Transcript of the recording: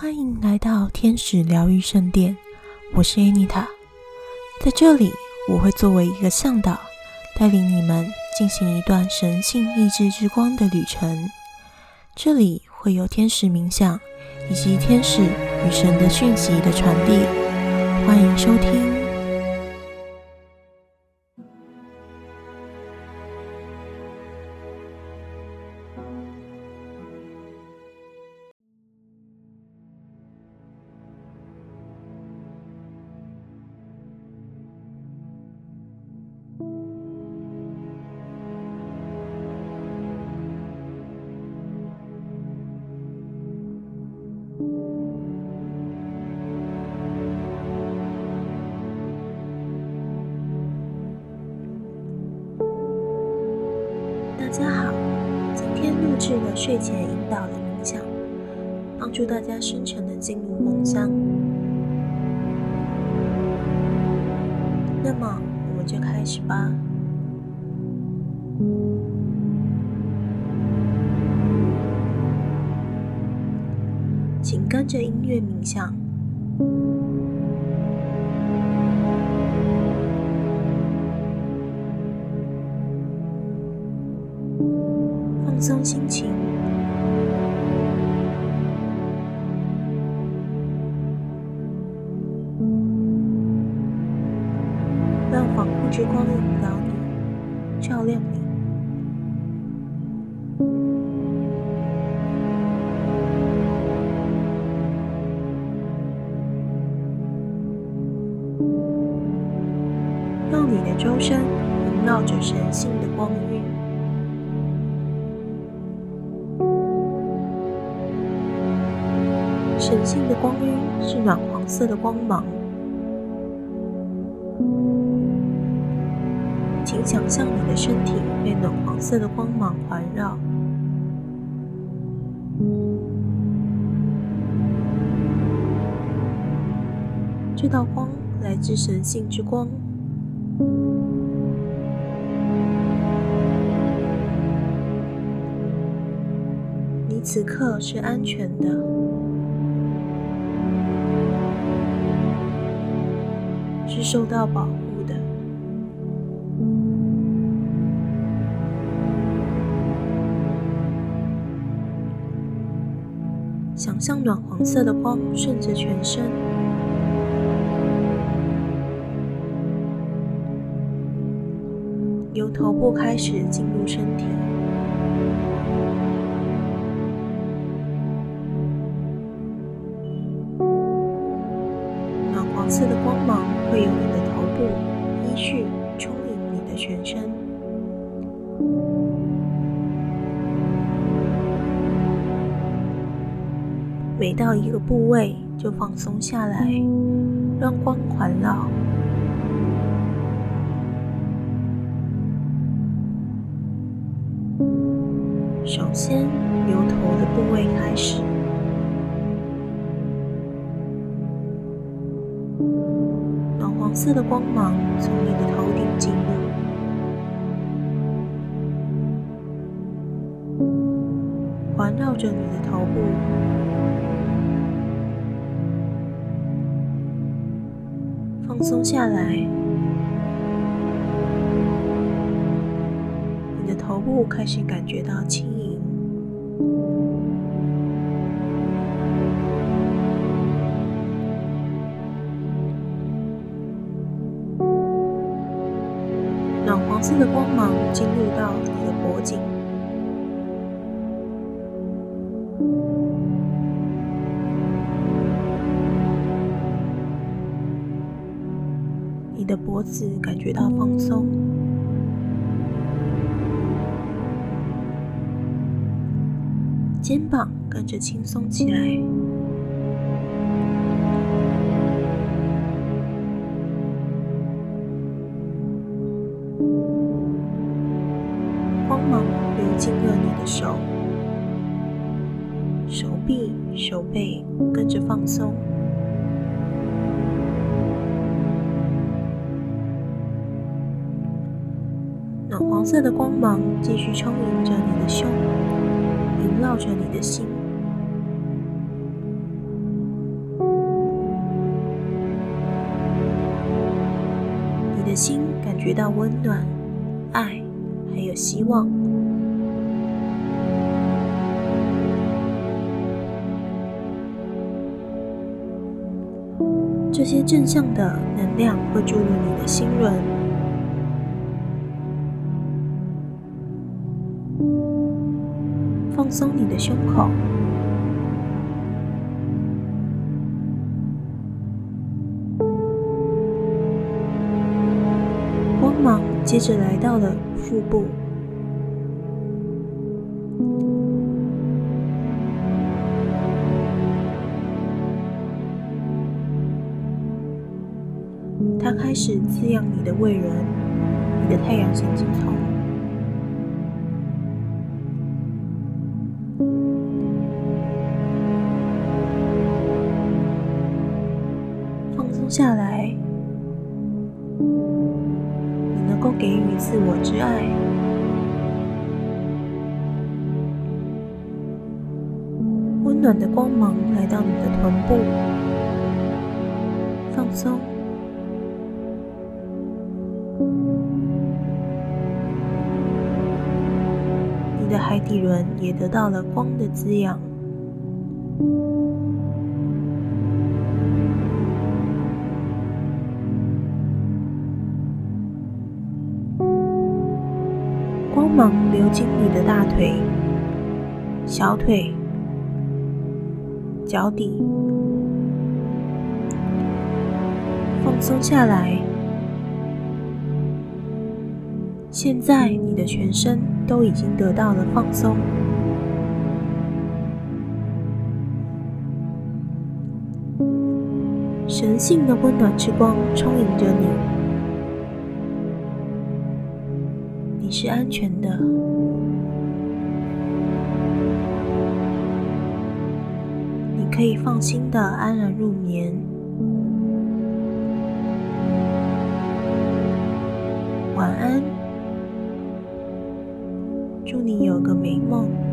欢迎来到天使疗愈圣殿，我是 Anita，在这里我会作为一个向导，带领你们进行一段神性意志之光的旅程。这里会有天使冥想以及天使与神的讯息的传递，欢迎收听。大家好，今天录制了睡前引导的冥想，帮助大家深沉的进入梦乡。那么，我们就开始吧。请跟着音乐冥想。放松心情，让恍惚之光引导你，照亮你。让你的周身萦绕着神性的光晕。神性的光晕是暖黄色的光芒，请想象你的身体被暖黄色的光芒环绕。这道光来自神性之光，你此刻是安全的。是受到保护的。想象暖黄色的光顺着全身，由头部开始进入身体。每到一个部位就放松下来，让光环绕。首先由头的部位开始，暖黄色的光芒从你的头顶进入，着你的头部。放松下来，你的头部开始感觉到轻盈，暖黄色的光芒进入到你的脖颈。你的脖子感觉到放松，肩膀跟着轻松起来，光芒流进了你的手、手臂、手背，跟着放松。黄色的光芒继续充盈着你的胸萦绕着你的心。你的心感觉到温暖爱还有希望。这些正向的能量会注入你的心轮松你的胸口。光芒接着来到了腹部。它开始滋养你的胃轮，你的太阳神经丛。下来，你能够给予自我之爱。温暖的光芒来到你的臀部，放松。你的海底轮也得到了光的滋养，光芒流经你的大腿、小腿、脚底，放松下来。现在你的全身都已经得到了放松，神性的温暖之光充盈着你，是安全的，你可以放心的安然入眠，晚安。祝你有个美梦。